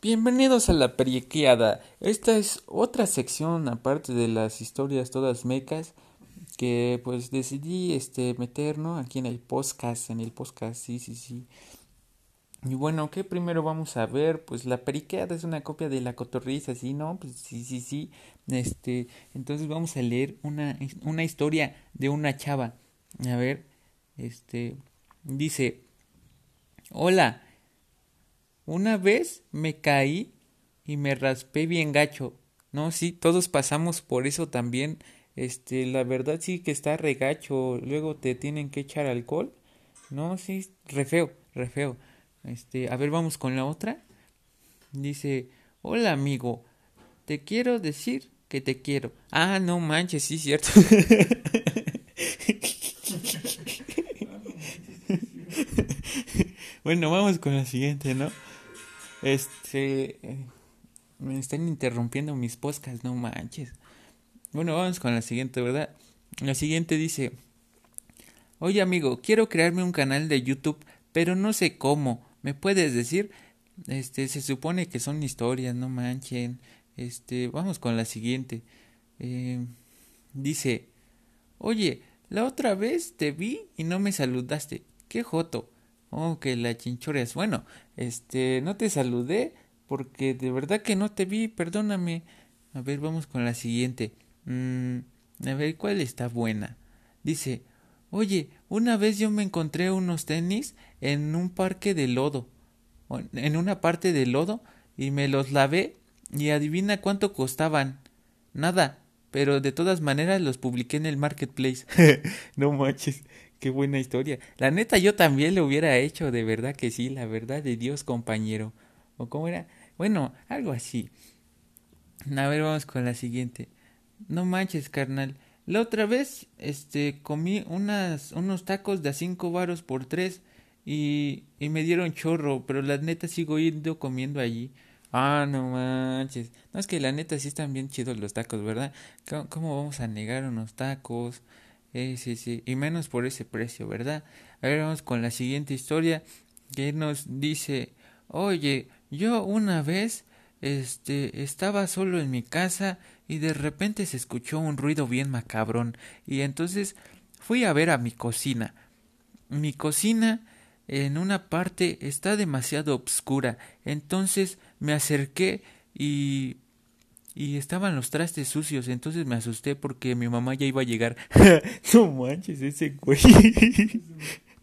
Bienvenidos a la periqueada. Esta es otra sección aparte de las historias todas mecas que pues decidí este meter, ¿no? Aquí en el podcast, en el podcast, sí, sí, sí. Y bueno, ¿qué primero vamos a ver? Pues la periqueada es una copia de la cotorriza, ¿sí? ¿No? Pues sí, sí, sí. Este, entonces vamos a leer una, una historia de una chava. A ver, este, dice, hola, una vez me caí y me raspé bien gacho. No, sí, todos pasamos por eso también. Este, la verdad sí que está regacho. Luego te tienen que echar alcohol. No, sí, re feo, re feo. Este, a ver, vamos con la otra. Dice, hola amigo, te quiero decir que te quiero. Ah, no manches, sí, cierto. bueno, vamos con la siguiente, ¿no? Este, me están interrumpiendo mis podcasts, no manches. Bueno, vamos con la siguiente, ¿verdad? La siguiente dice, oye amigo, quiero crearme un canal de YouTube, pero no sé cómo. ¿Me puedes decir? Este, se supone que son historias, no manchen. Este, vamos con la siguiente. Eh, dice, oye, la otra vez te vi y no me saludaste. Qué joto. Oh, que la chinchora es bueno. Este, no te saludé porque de verdad que no te vi, perdóname. A ver, vamos con la siguiente. Mm, a ver, ¿cuál está buena? Dice, oye, una vez yo me encontré unos tenis en un parque de lodo, en una parte de lodo, y me los lavé y adivina cuánto costaban. Nada, pero de todas maneras los publiqué en el marketplace. no manches, qué buena historia. La neta yo también lo hubiera hecho, de verdad que sí, la verdad de Dios, compañero. ¿O cómo era? Bueno, algo así. A ver, vamos con la siguiente. No manches, carnal. La otra vez, este, comí unas, unos tacos de a cinco varos por tres y, y me dieron chorro, pero la neta sigo yendo comiendo allí. Ah, no manches. No es que la neta sí están bien chidos los tacos, ¿verdad? ¿Cómo, vamos a negar unos tacos? Eh, sí, sí. Y menos por ese precio, ¿verdad? A ver, vamos con la siguiente historia que nos dice, oye, yo una vez, este, estaba solo en mi casa y de repente se escuchó un ruido bien macabrón y entonces fui a ver a mi cocina. Mi cocina en una parte está demasiado obscura. Entonces me acerqué y y estaban los trastes sucios, entonces me asusté porque mi mamá ya iba a llegar. no manches, ese güey.